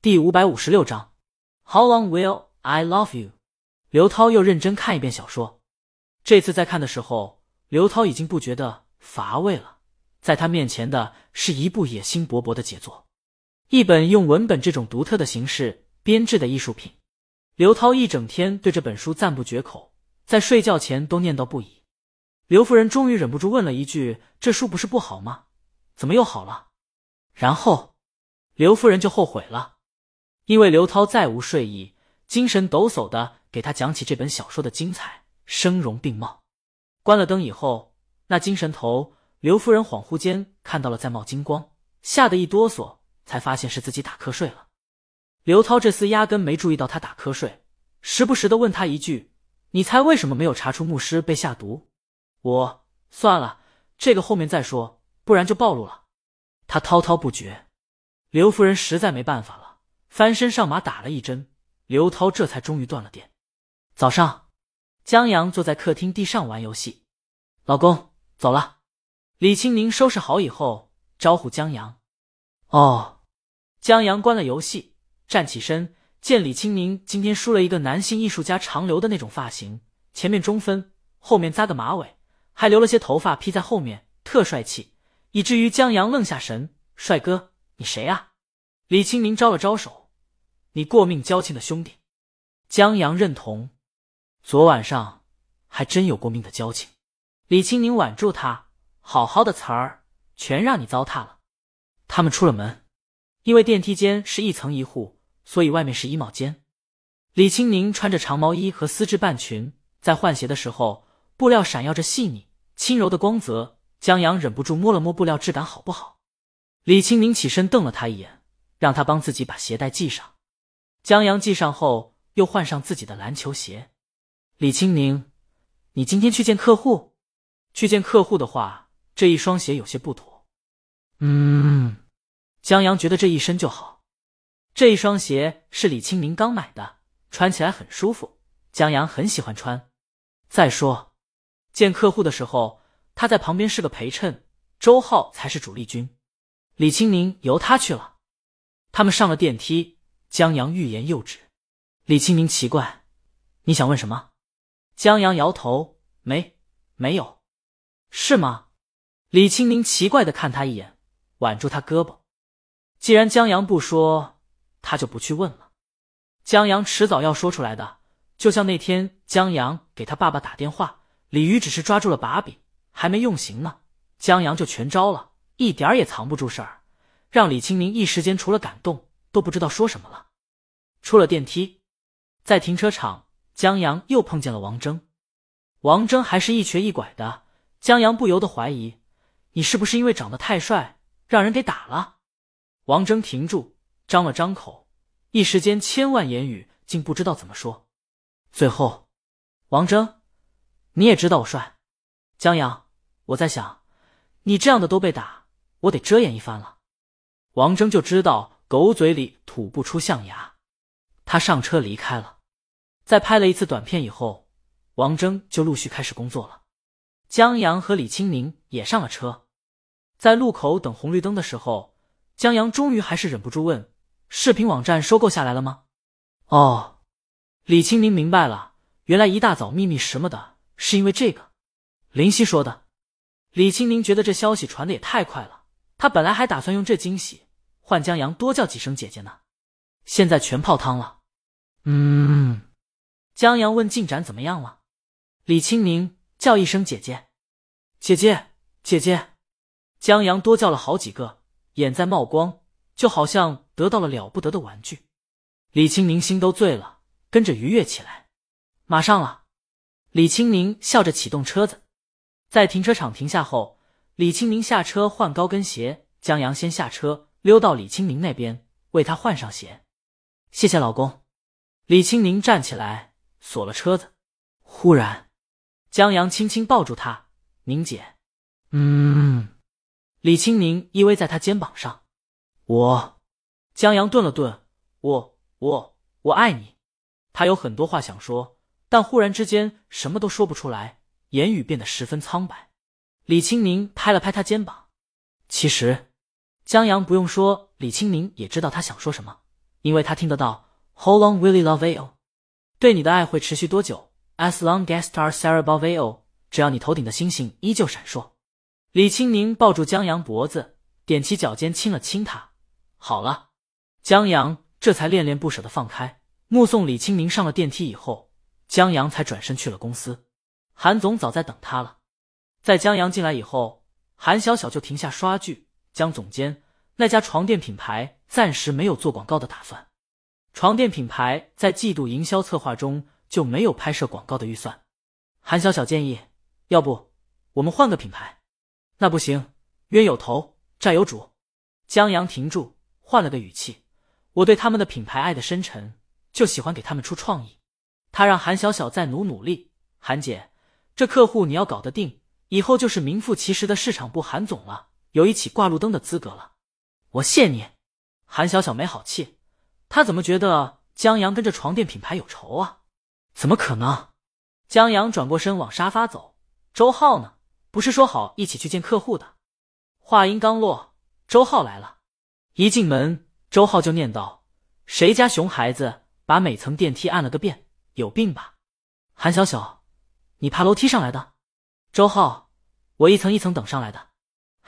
第五百五十六章，How long will I love you？刘涛又认真看一遍小说，这次在看的时候，刘涛已经不觉得乏味了。在他面前的是一部野心勃勃的杰作，一本用文本这种独特的形式编制的艺术品。刘涛一整天对这本书赞不绝口，在睡觉前都念叨不已。刘夫人终于忍不住问了一句：“这书不是不好吗？怎么又好了？”然后，刘夫人就后悔了，因为刘涛再无睡意，精神抖擞的给他讲起这本小说的精彩，声容并茂。关了灯以后，那精神头。刘夫人恍惚间看到了在冒金光，吓得一哆嗦，才发现是自己打瞌睡了。刘涛这厮压根没注意到他打瞌睡，时不时的问他一句：“你猜为什么没有查出牧师被下毒？”我算了，这个后面再说，不然就暴露了。他滔滔不绝。刘夫人实在没办法了，翻身上马打了一针，刘涛这才终于断了电。早上，江阳坐在客厅地上玩游戏，老公走了。李青宁收拾好以后，招呼江阳。哦，江阳关了游戏，站起身，见李青宁今天梳了一个男性艺术家常留的那种发型，前面中分，后面扎个马尾，还留了些头发披在后面，特帅气，以至于江阳愣下神。帅哥，你谁啊？李青宁招了招手，你过命交情的兄弟。江阳认同，昨晚上还真有过命的交情。李青宁挽住他。好好的词儿全让你糟蹋了。他们出了门，因为电梯间是一层一户，所以外面是衣帽间。李青宁穿着长毛衣和丝质半裙，在换鞋的时候，布料闪耀着细腻轻柔的光泽。江阳忍不住摸了摸布料质感好不好。李青宁起身瞪了他一眼，让他帮自己把鞋带系上。江阳系上后，又换上自己的篮球鞋。李青宁，你今天去见客户？去见客户的话。这一双鞋有些不妥，嗯，江阳觉得这一身就好。这一双鞋是李青明刚买的，穿起来很舒服，江阳很喜欢穿。再说，见客户的时候，他在旁边是个陪衬，周浩才是主力军。李青明由他去了。他们上了电梯，江阳欲言又止。李青明奇怪：“你想问什么？”江阳摇头：“没，没有，是吗？”李青明奇怪的看他一眼，挽住他胳膊。既然江阳不说，他就不去问了。江阳迟早要说出来的，就像那天江阳给他爸爸打电话，李鱼只是抓住了把柄，还没用刑呢，江阳就全招了，一点也藏不住事儿，让李青宁一时间除了感动都不知道说什么了。出了电梯，在停车场，江阳又碰见了王峥。王峥还是一瘸一拐的，江阳不由得怀疑。你是不是因为长得太帅，让人给打了？王峥停住，张了张口，一时间千万言语竟不知道怎么说。最后，王峥，你也知道我帅。江阳，我在想，你这样的都被打，我得遮掩一番了。王峥就知道狗嘴里吐不出象牙，他上车离开了。在拍了一次短片以后，王峥就陆续开始工作了。江阳和李青宁也上了车。在路口等红绿灯的时候，江阳终于还是忍不住问：“视频网站收购下来了吗？”哦，李青宁明白了，原来一大早秘密什么的，是因为这个。林夕说的。李青宁觉得这消息传的也太快了，他本来还打算用这惊喜换江阳多叫几声姐姐呢，现在全泡汤了。嗯，江阳问进展怎么样了？李青宁叫一声姐姐，姐姐，姐姐。江阳多叫了好几个，眼在冒光，就好像得到了了不得的玩具。李青宁心都醉了，跟着愉悦起来。马上了，李青宁笑着启动车子，在停车场停下后，李青宁下车换高跟鞋。江阳先下车，溜到李青宁那边为他换上鞋。谢谢老公。李青宁站起来锁了车子。忽然，江阳轻轻抱住他，宁姐，嗯。李青宁依偎在他肩膀上，我江阳顿了顿，我我我爱你。他有很多话想说，但忽然之间什么都说不出来，言语变得十分苍白。李青宁拍了拍他肩膀，其实江阳不用说，李青宁也知道他想说什么。因为他听得到 How long will you love you？对你的爱会持续多久？As long as stars are above you，只要你头顶的星星依旧闪烁。李青宁抱住江阳脖子，踮起脚尖亲了亲他。好了，江阳这才恋恋不舍的放开。目送李青宁上了电梯以后，江阳才转身去了公司。韩总早在等他了。在江阳进来以后，韩小小就停下刷剧。江总监，那家床垫品牌暂时没有做广告的打算。床垫品牌在季度营销策划中就没有拍摄广告的预算。韩小小建议，要不我们换个品牌？那不行，冤有头，债有主。江阳停住，换了个语气：“我对他们的品牌爱的深沉，就喜欢给他们出创意。”他让韩小小再努努力。韩姐，这客户你要搞得定，以后就是名副其实的市场部韩总了，有一起挂路灯的资格了。我谢你。韩小小没好气，他怎么觉得江阳跟这床垫品牌有仇啊？怎么可能？江阳转过身往沙发走。周浩呢？不是说好一起去见客户的？话音刚落，周浩来了。一进门，周浩就念叨：“谁家熊孩子把每层电梯按了个遍？有病吧？”韩小小，你爬楼梯上来的？周浩，我一层一层等上来的。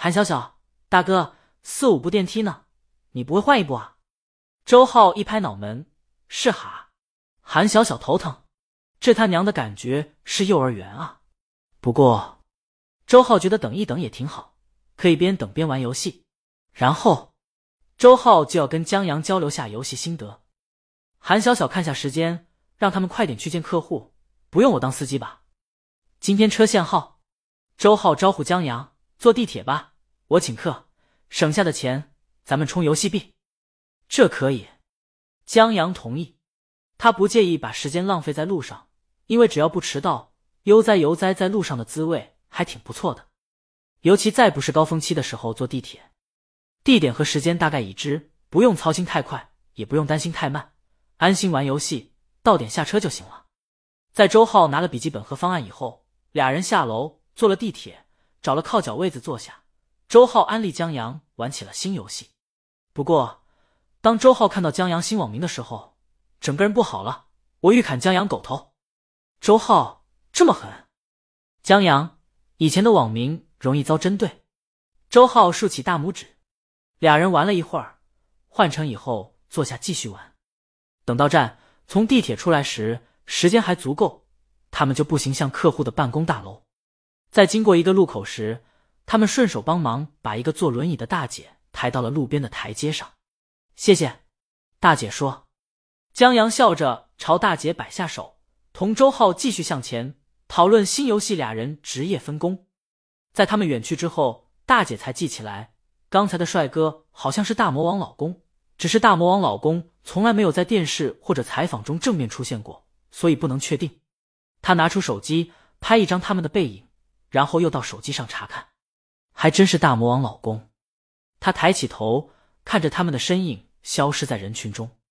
韩小小，大哥，四五部电梯呢，你不会换一部啊？周浩一拍脑门：“是哈。”韩小小头疼，这他娘的感觉是幼儿园啊！不过。周浩觉得等一等也挺好，可以边等边玩游戏。然后，周浩就要跟江阳交流下游戏心得。韩小小看下时间，让他们快点去见客户，不用我当司机吧？今天车限号。周浩招呼江阳坐地铁吧，我请客，省下的钱咱们充游戏币。这可以。江阳同意，他不介意把时间浪费在路上，因为只要不迟到，悠哉悠哉在路上的滋味。还挺不错的，尤其再不是高峰期的时候坐地铁，地点和时间大概已知，不用操心太快，也不用担心太慢，安心玩游戏，到点下车就行了。在周浩拿了笔记本和方案以后，俩人下楼坐了地铁，找了靠脚位子坐下。周浩安利江阳玩起了新游戏，不过当周浩看到江阳新网名的时候，整个人不好了。我欲砍江阳狗头，周浩这么狠，江阳。以前的网名容易遭针对。周浩竖起大拇指，俩人玩了一会儿，换乘以后坐下继续玩。等到站，从地铁出来时，时间还足够，他们就步行向客户的办公大楼。在经过一个路口时，他们顺手帮忙把一个坐轮椅的大姐抬到了路边的台阶上。谢谢，大姐说。江阳笑着朝大姐摆下手，同周浩继续向前。讨论新游戏，俩人职业分工。在他们远去之后，大姐才记起来，刚才的帅哥好像是大魔王老公，只是大魔王老公从来没有在电视或者采访中正面出现过，所以不能确定。他拿出手机拍一张他们的背影，然后又到手机上查看，还真是大魔王老公。他抬起头看着他们的身影消失在人群中。